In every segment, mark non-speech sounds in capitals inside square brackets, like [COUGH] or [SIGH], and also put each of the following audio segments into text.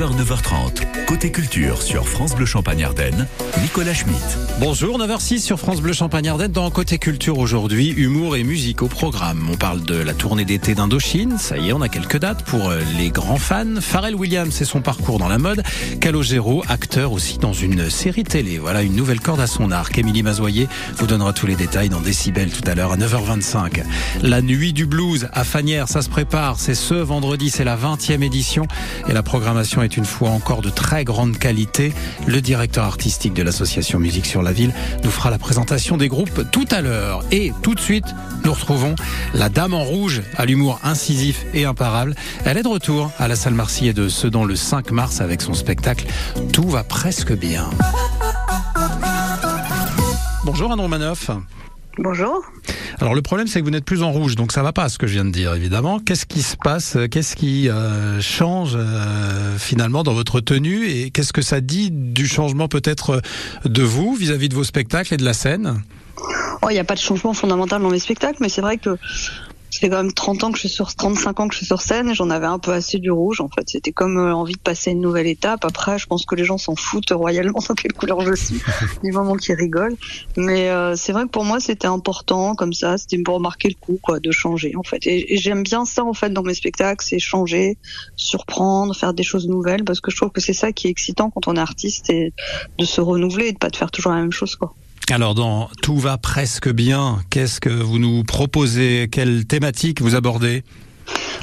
9h, 9h30. Côté culture sur France Bleu Champagne Ardenne, Nicolas Schmitt. Bonjour, 9h06 sur France Bleu Champagne Ardenne. Dans Côté culture aujourd'hui, humour et musique au programme. On parle de la tournée d'été d'Indochine. Ça y est, on a quelques dates pour euh, les grands fans. Pharrell Williams et son parcours dans la mode. Calogero, acteur aussi dans une série télé. Voilà une nouvelle corde à son arc. Émilie Mazoyer vous donnera tous les détails dans Décibel tout à l'heure à 9h25. La nuit du blues à Fanière, ça se prépare. C'est ce vendredi, c'est la 20e édition et la programmation est une fois encore de très grande qualité. Le directeur artistique de l'association Musique sur la Ville nous fera la présentation des groupes tout à l'heure. Et tout de suite, nous retrouvons la Dame en Rouge à l'humour incisif et imparable. Elle est de retour à la salle Marseillais de Sedan le 5 mars avec son spectacle Tout va presque bien. Bonjour Anne Romanoff. Bonjour. Alors le problème c'est que vous n'êtes plus en rouge, donc ça va pas ce que je viens de dire évidemment. Qu'est-ce qui se passe Qu'est-ce qui euh, change euh, finalement dans votre tenue et qu'est-ce que ça dit du changement peut-être de vous vis-à-vis de vos spectacles et de la scène? Oh, il n'y a pas de changement fondamental dans mes spectacles, mais c'est vrai que fait quand même 30 ans que je suis sur 35 ans que je suis sur scène et j'en avais un peu assez du rouge en fait. C'était comme euh, envie de passer une nouvelle étape. Après, je pense que les gens s'en foutent royalement dans quelle couleur je suis, du moment qu'ils rigolent. Mais euh, c'est vrai que pour moi c'était important comme ça, c'était pour marquer le coup quoi, de changer en fait. Et, et j'aime bien ça en fait dans mes spectacles, c'est changer, surprendre, faire des choses nouvelles parce que je trouve que c'est ça qui est excitant quand on est artiste et de se renouveler et de pas de faire toujours la même chose quoi. Alors dans Tout va presque bien, qu'est-ce que vous nous proposez? Quelle thématique vous abordez?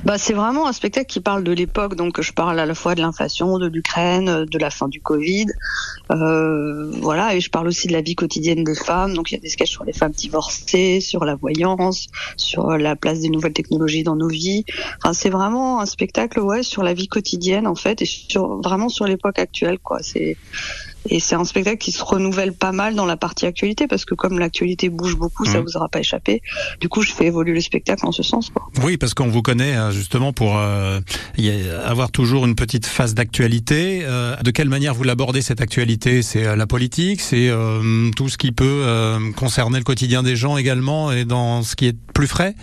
Bah, c'est vraiment un spectacle qui parle de l'époque, donc je parle à la fois de l'inflation, de l'Ukraine, de la fin du Covid, euh, voilà, et je parle aussi de la vie quotidienne des femmes. Donc il y a des sketchs sur les femmes divorcées, sur la voyance, sur la place des nouvelles technologies dans nos vies. C'est vraiment un spectacle, ouais, sur la vie quotidienne en fait, et vraiment sur l'époque actuelle, quoi. C'est et c'est un spectacle qui se renouvelle pas mal dans la partie actualité parce que comme l'actualité bouge beaucoup, ça Mhm. vous aura pas échappé. Du coup, je fais évoluer le spectacle en ce sens. Quoi. Oui, parce qu'on vous connaît euh, justement pour euh, y avoir toujours une petite phase d'actualité. Euh, de quelle manière vous l'abordez cette actualité? C'est euh, la politique, c'est euh, tout ce qui peut euh, concerner le quotidien des gens également et dans ce qui est plus frais?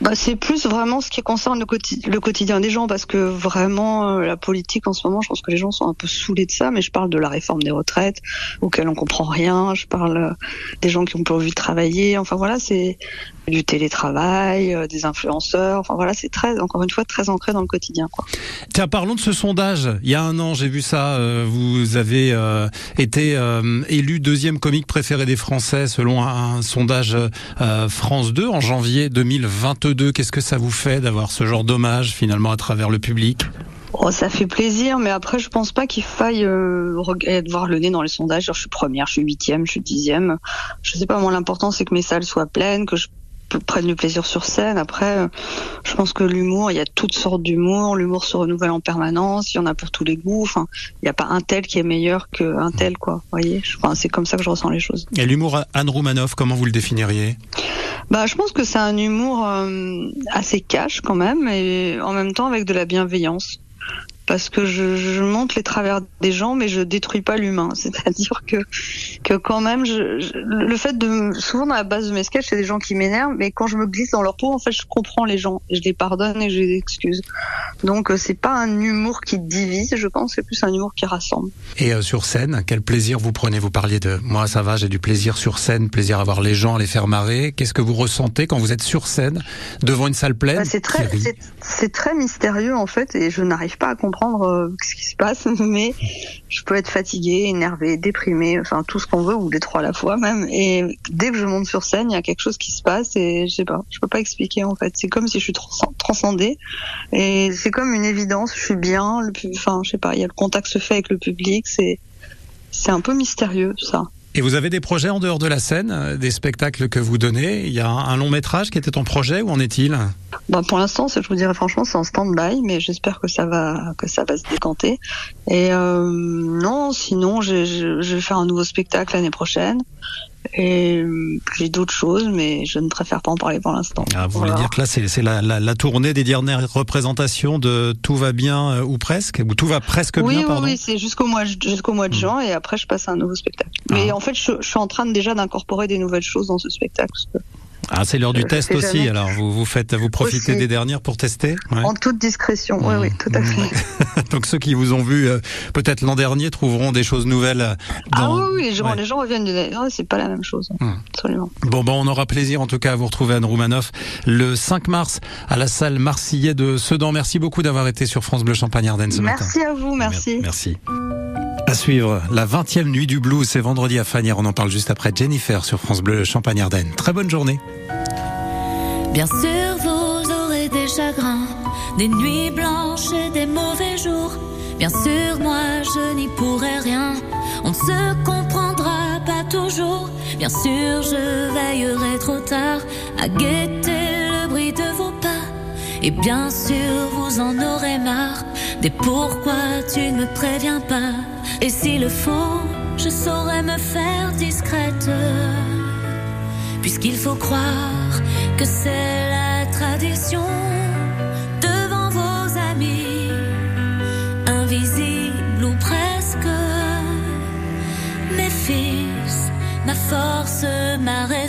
Bah, c'est plus vraiment ce qui concerne le, quoti- le quotidien des gens parce que vraiment euh, la politique en ce moment, je pense que les gens sont un peu saoulés de ça. Mais je parle de la réforme des retraites auquel on comprend rien. Je parle euh, des gens qui ont plus envie de travailler. Enfin voilà, c'est du télétravail, euh, des influenceurs. Enfin voilà, c'est très, encore une fois, très ancré dans le quotidien. Quoi. Tiens, parlons de ce sondage. Il y a un an, j'ai vu ça. euh, vous avez euh, été élu deuxième comique préféré des Français selon un, un sondage France 2 en janvier 2022. Qu'est-ce que ça vous fait d'avoir ce genre d'hommage finalement à travers le public? Oh, ça fait plaisir, mais après, je pense pas qu'il faille euh, voir le nez dans les sondages. Genre, je suis première, je suis huitième, je suis dixième. Je sais pas, moi, l'important, c'est que mes salles soient pleines, que je p- prenne du plaisir sur scène. Après, euh, je pense que l'humour, il y a toutes sortes d'humour. L'humour se renouvelle en permanence. Il y en a pour tous les goûts. Enfin, il n'y a pas un tel qui est meilleur qu'un tel, quoi. Vous voyez, enfin, c'est comme ça que je ressens les choses. Et l'humour Anne Roumanoff, comment vous le définiriez? Bah, je pense que c'est un humour euh, assez cash quand même, et en même temps avec de la bienveillance. Parce que je, je montre les travers des gens, mais je détruis pas l'humain. [LAUGHS] C'est-à-dire que que quand même, je, je- le fait de souvent dans la base de mes sketchs, c'est des gens qui m'énervent, mais quand je me glisse dans leur peau, en fait, je comprends les gens, je les pardonne et je les excuse. Donc euh, c'est pas un humour qui divise, je pense, c'est plus un humour qui rassemble. Et euh, sur scène, quel plaisir vous prenez? Vous parliez de moi, ça va, j'ai du plaisir sur scène, plaisir à voir les gens, à les faire marrer. Qu'est-ce que vous ressentez quand vous êtes sur scène devant une salle pleine? Bah, c'est très, c'est très mystérieux en fait, et je n'arrive pas à comprendre euh, ce qui se passe, [LAUGHS] mais je peux être fatiguée, énervée, déprimée, enfin tout ce qu'on veut, ou les trois à la fois même. Et dès que je monte sur scène, il y a quelque chose qui se passe, et je sais pas, je peux pas expliquer en fait. C'est comme si je suis trans- transcendée, et c'est comme une évidence. Je suis bien, enfin je sais pas, il y a le contact se fait avec le public, c'est un peu mystérieux ça. Et vous avez des projets en dehors de la scène, euh, des spectacles que vous donnez? Il y a un, long métrage qui était en projet, où en est-il? Bah pour l'instant, je vous dirais franchement, c'est en stand-by, mais j'espère que ça va que ça va se décanter. Et euh, non, sinon, je vais faire un nouveau spectacle l'année prochaine. Et euh, j'ai d'autres choses, mais je ne préfère pas en parler pour l'instant. Ah, Vous voulez dire que là, c'est la, la, la tournée des dernières représentations de Tout va bien euh, ou presque Ou Tout va presque oui, bien, oui, pardon oui, c'est jusqu'au mois jusqu'au mois de Mm. juin, et après je passe à un nouveau spectacle. Mais Ah. en fait, je, je suis en train déjà d'incorporer des nouvelles choses dans ce spectacle. parce que Ah, c'est l'heure du Je test aussi, jamais. alors vous, vous, faites, vous profitez Aussi. des dernières pour tester Ouais. En toute discrétion, oui, Mmh. oui, tout à fait. [LAUGHS] Donc ceux qui vous ont vu euh, peut-être l'an dernier trouveront des choses nouvelles. euh, Ah oui, oui, les gens, Ouais. les gens reviennent de ah, c'est pas la même chose. Hmm. Absolument. Bon, ben, on aura plaisir en tout cas à vous retrouver Anne Roumanoff le 5 mars à la salle Marseillais de Sedan. Merci beaucoup d'avoir été sur France Bleu Champagne Ardenne ce matin. Merci à vous, merci. Merci. À suivre, la 20e nuit du blues, c'est vendredi à Fanière. On en parle juste après Jennifer sur France Bleu Champagne Ardenne. Très bonne journée. Bien sûr, vous aurez des chagrins, des nuits blanches et des mauvais jours. Bien sûr, moi, je n'y pourrai rien. On ne se comprendra pas toujours. Bien sûr, je veillerai trop tard à guetter le bruit de vos pas. Et bien sûr, vous en aurez marre des pourquoi tu ne me préviens pas. Et s'il le faut, je saurai me faire discrète puisqu'il faut croire que c'est la tradition devant vos amis, invisibles ou presque. Mes fils, ma force, ma.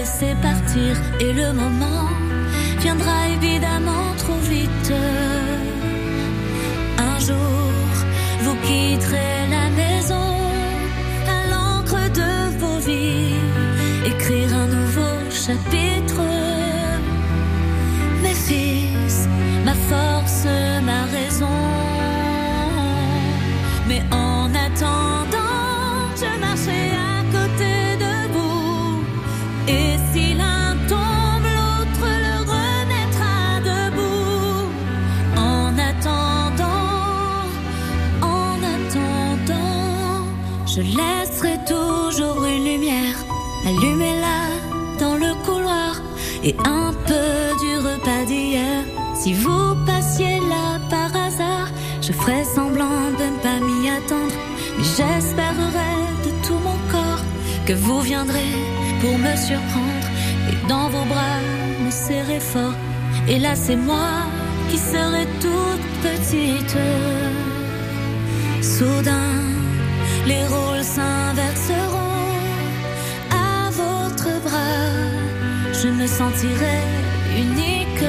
Laisser partir. Et le moment viendra évidemment trop vite. Un jour, vous quitterez je laisserai toujours une lumière. Allumez-la dans le couloir et un peu du repas d'hier. Si vous passiez là par hasard, je ferai semblant de ne pas m'y attendre. Mais j'espérerai de tout mon corps que vous viendrez pour me surprendre et dans vos bras me serrer fort. Et là, c'est moi qui serai toute petite. Soudain, les rôles s'inverseront à votre bras. Je me sentirai unique.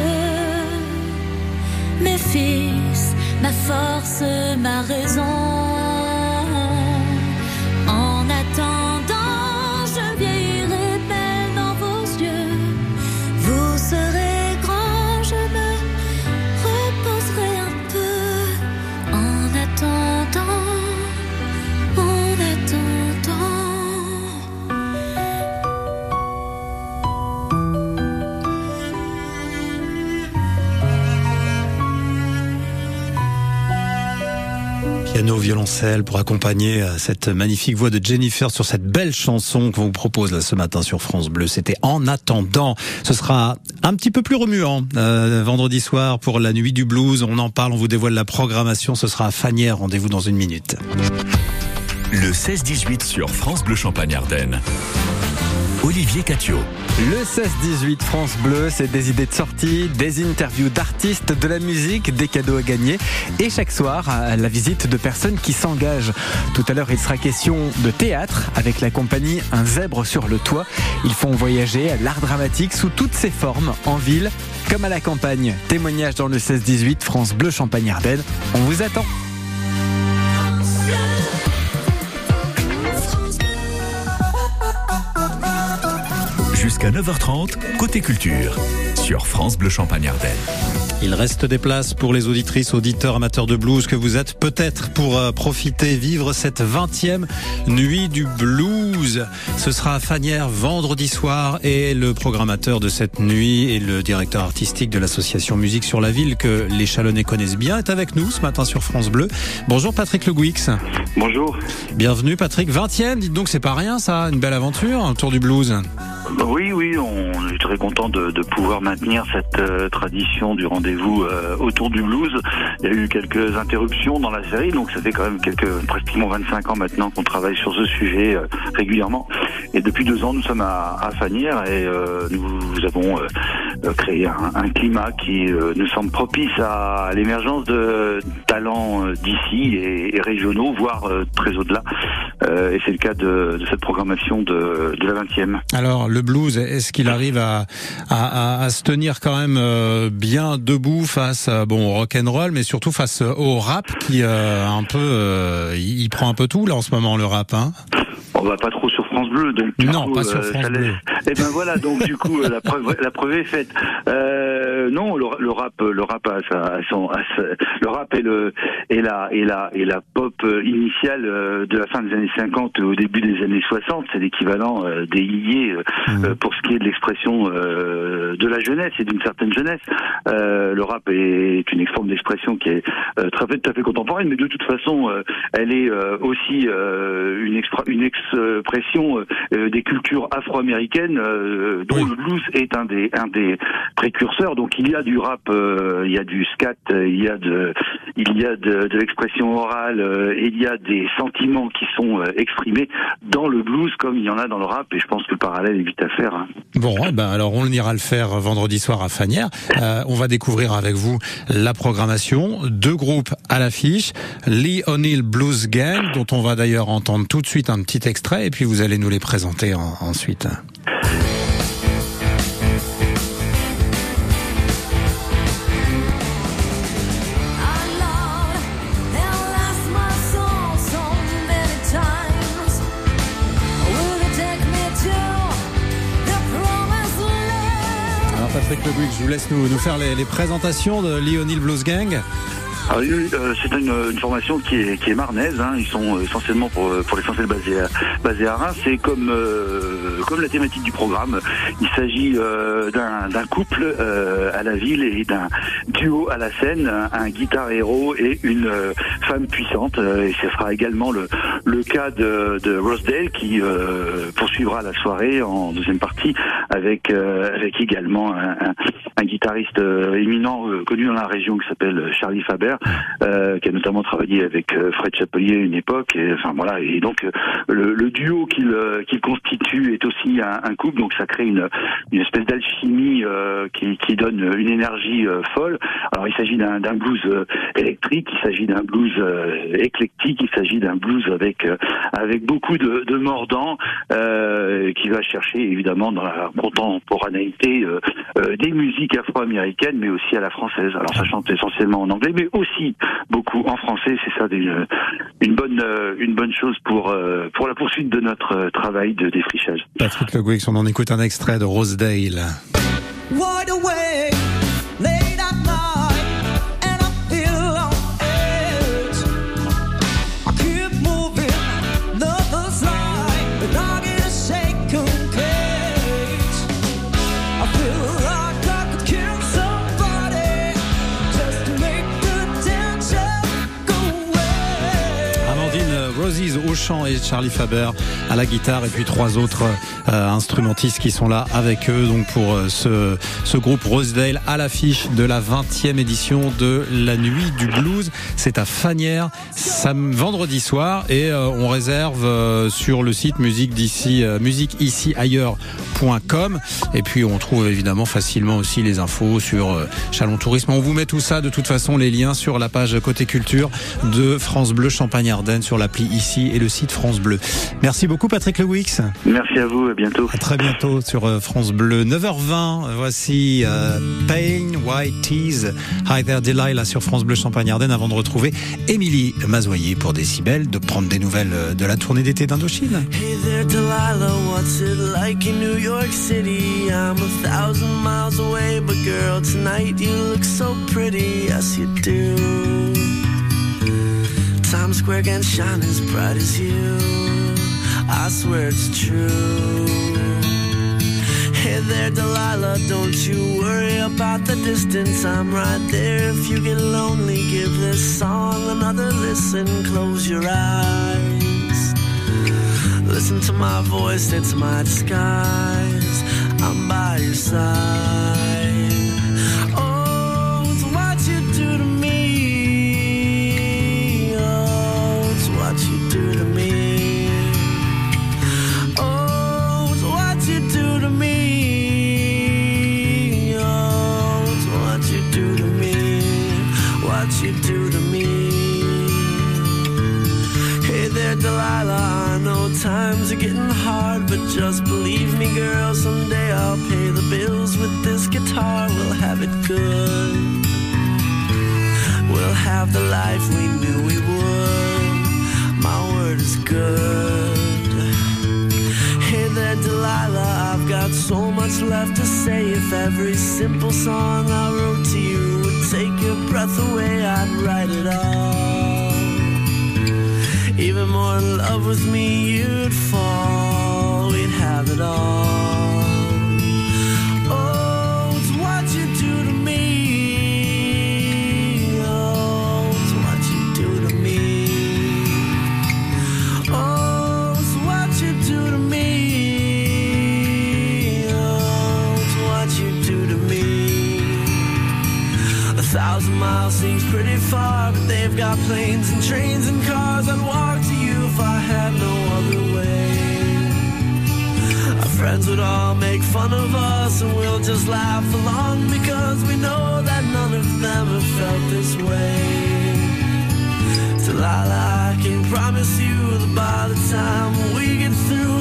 Mes fils, ma force, ma raison. Pour accompagner euh, cette magnifique voix de Jennifer sur cette belle chanson qu'on vous propose ce matin sur France Bleu. C'était En attendant. Ce sera un petit peu plus remuant euh, vendredi soir pour la nuit du blues. On en parle, on vous dévoile la programmation. Ce sera à Fanière. Rendez-vous dans une minute. Le 16-18 sur France Bleu Champagne Ardenne. Olivier Catio. Le 16-18 France Bleu, c'est des idées de sortie, des interviews d'artistes, de la musique, des cadeaux à gagner et chaque soir, la visite de personnes qui s'engagent. Tout à l'heure, il sera question de théâtre avec la compagnie Un zèbre sur le toit. Ils font voyager l'art dramatique sous toutes ses formes, en ville comme à la campagne. Témoignage dans le 16-18 France Bleu Champagne-Ardenne. On vous attend. Jusqu'à 9h30, côté culture, sur France Bleu Champagne Ardenne. Il reste des places pour les auditrices, auditeurs, amateurs de blues que vous êtes peut-être pour euh, profiter, vivre cette 20e nuit du blues. Ce sera à Fanière vendredi soir et le programmateur de cette nuit et le directeur artistique de l'association Musique sur la Ville que les Chalonnais connaissent bien est avec nous ce matin sur France Bleu. Bonjour Patrick Le Guix. Bonjour. Bienvenue Patrick. 20e, dites donc c'est pas rien ça, une belle aventure, un tour du blues. Oui, oui, on est très content de, pouvoir maintenir cette euh, tradition du rendez-vous euh, autour du blues. Il y a eu quelques interruptions dans la série, donc ça fait quand même quelques pratiquement 25 ans maintenant qu'on travaille sur ce sujet euh, régulièrement. Et depuis deux ans, nous sommes à, à et nous avons créé un, climat qui nous semble propice à l'émergence de talents d'ici et, régionaux, voire très au-delà. Et c'est le cas de, de, cette programmation de, de la 20e. Alors, le blues, est-ce qu'il arrive à, à, à, se tenir quand même bien debout face bon, au rock and roll, mais surtout face au rap qui un peu, il prend un peu tout là en ce moment le rap, hein? On va pas trop sur France Bleu, donc non, coup, pas sur euh, France Bleu. Et ben voilà, donc du coup, la preuve, la preuve est faite. Euh, non, le, le, rap, le rap a, a son, a, le rap est le, et la, et la, et la pop initiale euh, de la fin des années 50 au début des années 60, c'est l'équivalent euh, des yéyés mmh. pour ce qui est de l'expression de la jeunesse et d'une certaine jeunesse. le rap est une forme d'expression qui est très tout à fait contemporaine, mais de toute façon, elle est aussi une, extra, une expression des cultures afro-américaines euh, dont oui. le blues est un des un des précurseurs. Donc il y a du rap, euh, il y a du scat, il y a de il y a de, de l'expression orale, euh, il y a des sentiments qui sont exprimés dans le blues comme il y en a dans le rap. Et je pense que le parallèle est vite à faire. Hein. Bon, eh ben alors on ira le faire vendredi soir à Fanière. on va découvrir avec vous la programmation. Deux groupes à l'affiche, Lee O'Neill Blues Gang, dont on va d'ailleurs entendre tout de suite un petit extrait, et puis vous allez nous les présenter en, ensuite. Je vous laisse nous, faire les, présentations de Lionel Blues. Ah euh, c'est une, formation qui est, marnaise. Hein. Ils sont essentiellement pour, pour l'essentiel basés à, basés Reims. C'est comme, euh, comme la thématique du programme. Il s'agit euh, d'un couple euh, à la ville et d'un duo à la scène, un, un guitare héros et une euh, femme puissante. et ce sera également le, le cas de, de Rosedale qui poursuivra la soirée en deuxième partie avec, avec également un, un, un guitariste éminent connu dans la région qui s'appelle Charlie Faber. Euh, qui a notamment travaillé avec euh, Fred Chapelier à une époque. Et, enfin voilà, et donc euh, le, le duo qu'il qu'il constitue est aussi un, un, couple, donc ça crée une, une espèce d'alchimie qui, qui, donne une énergie folle. Alors il s'agit d'un blues électrique, il s'agit d'un blues éclectique, il s'agit d'un blues avec avec beaucoup de, de mordants qui va chercher évidemment dans la contemporanéité des musiques afro-américaines, mais aussi à la française. Alors ça chante essentiellement en anglais, mais aussi beaucoup en français. C'est ça une, une bonne une bonne chose pour pour la poursuite de notre travail de défrichage. Patrick Le Guix, on en écoute un extrait de Rosedale. Wide awake, late Amandine Roses au chant et Charlie Faber à la guitare et puis trois autres euh, instrumentistes qui sont là avec eux donc pour euh, ce, ce groupe Rosedale à l'affiche de la 20e édition de la nuit du blues. C'est à Fanière vendredi soir et euh, on réserve euh, sur le site musique d'ici euh, musique et puis on trouve évidemment facilement aussi les infos sur Chalon Tourisme. On vous met tout ça de toute façon les liens sur la page côté culture de France Bleu Champagne Ardenne sur l'appli ici et le site France Bleu. Merci beaucoup Patrick Lewix. Merci à vous, à bientôt. À très bientôt sur euh, France Bleu. 9h20, voici euh, Pain, White Tease, Hi There Delilah sur France Bleu Champagne-Ardenne avant de retrouver Émilie Mazoyer pour Décibel, de prendre des nouvelles euh, de la tournée d'été d'Indochine. Hey there, Delilah, what's it like in New York City? I'm a thousand miles away, but girl, tonight you look so pretty, yes you do. Times Square can shine as bright as you, I swear it's true. Hey there, Delilah, don't you worry about the distance, I'm right there. If you get lonely, give this song another listen, close your eyes. Listen to my voice, it's my disguise. I'm by your side. Is good. Hey there, Delilah. I've got so much left to say. If every simple song I wrote to you would take your breath away, I'd write it all. Even more in love with me, you'd fall. We'd have it all. Miles seems pretty far, but they've got planes and trains and cars. I'd walk to you if I had no other way. Our friends would all make fun of us, and we'll just laugh along because we know that none of them have felt this way. Delilah, I can promise you that by the time we get through,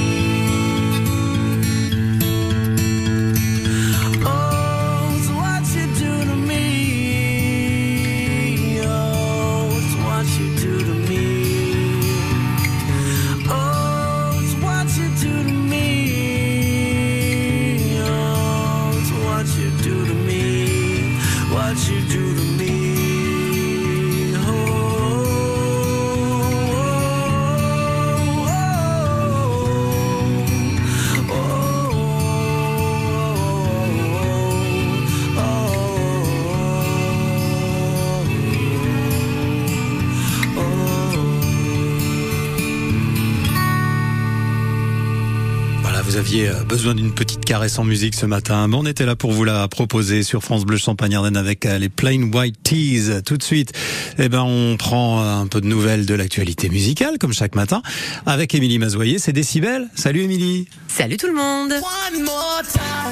Aviez euh, besoin d'une petite caresse en musique ce matin. Mais on était là pour vous la proposer sur France Bleu Champagne Ardenne avec euh, les Plain White Tees. Tout de suite, eh ben, on prend un peu de nouvelles de l'actualité musicale, comme chaque matin, avec Émilie Mazoyer. C'est Décibel. Salut Émilie. Salut tout le monde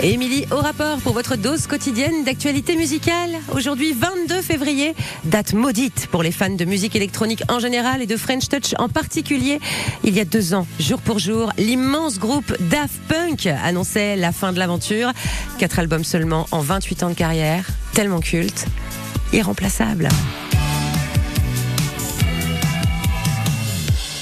Émilie au rapport pour votre dose quotidienne d'actualité musicale. Aujourd'hui 22 février, date maudite pour les fans de musique électronique en général et de French Touch en particulier. Il y a deux ans, jour pour jour, l'immense groupe Daft Punk annonçait la fin de l'aventure. Quatre albums seulement en 28 ans de carrière, tellement culte, irremplaçable.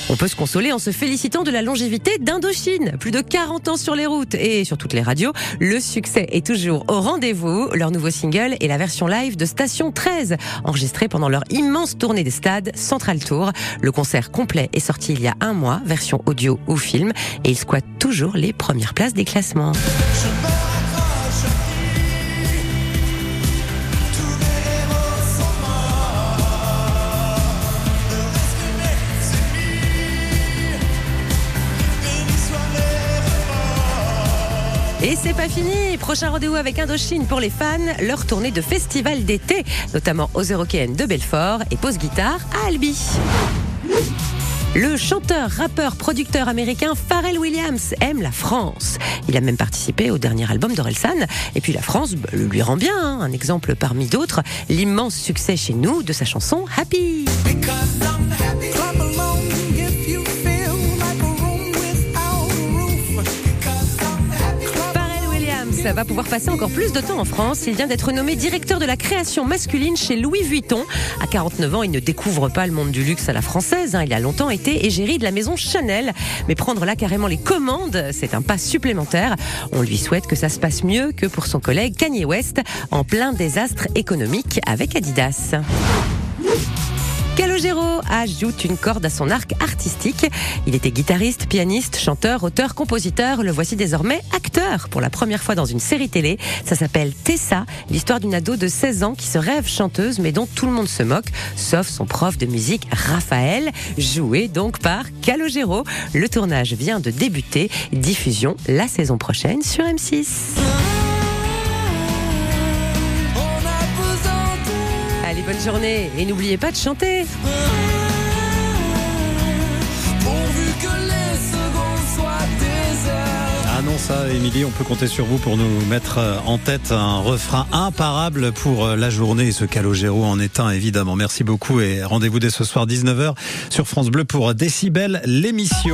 On peut se consoler en se félicitant de la longévité d'Indochine. Plus de 40 ans sur les routes et sur toutes les radios. Le succès est toujours au rendez-vous. Leur nouveau single est la version live de Station 13, enregistrée pendant leur immense tournée des stades Central Tour. Le concert complet est sorti il y a un mois, version audio ou film, et il squatte toujours les premières places des classements. Et c'est pas fini. Prochain rendez-vous avec Indochine pour les fans. Leur tournée de festival d'été, notamment aux Eurokéennes de Belfort et pause guitare à Albi. Le chanteur, rappeur, producteur américain Pharrell Williams aime la France. Il a même participé au dernier album d'Orelsan. Et puis la France bah, lui rend bien. hein. Un exemple parmi d'autres, l'immense succès chez nous de sa chanson Happy. Va pouvoir passer encore plus de temps en France. Il vient d'être nommé directeur de la création masculine chez Louis Vuitton. À 49 ans, il ne découvre pas le monde du luxe à la française. hein. Il a longtemps été égérie de la maison Chanel. Mais prendre là carrément les commandes, c'est un pas supplémentaire. On lui souhaite que ça se passe mieux que pour son collègue Kanye West en plein désastre économique avec Adidas. Calogero ajoute une corde à son arc artistique. Il était guitariste, pianiste, chanteur, auteur, compositeur. Le voici désormais acteur pour la première fois dans une série télé. Ça s'appelle Tessa, l'histoire d'une ado de 16 ans qui se rêve chanteuse mais dont tout le monde se moque, sauf son prof de musique Raphaël, joué donc par Calogero. Le tournage vient de débuter. Diffusion la saison prochaine sur M6. Journée et n'oubliez pas de chanter. Ah non, ça, Émilie, on peut compter sur vous pour nous mettre euh, en tête un refrain imparable pour euh, la journée et ce Calogero en est un, évidemment. Merci beaucoup et rendez-vous dès ce soir 19h sur France Bleu pour Décibel, l'émission.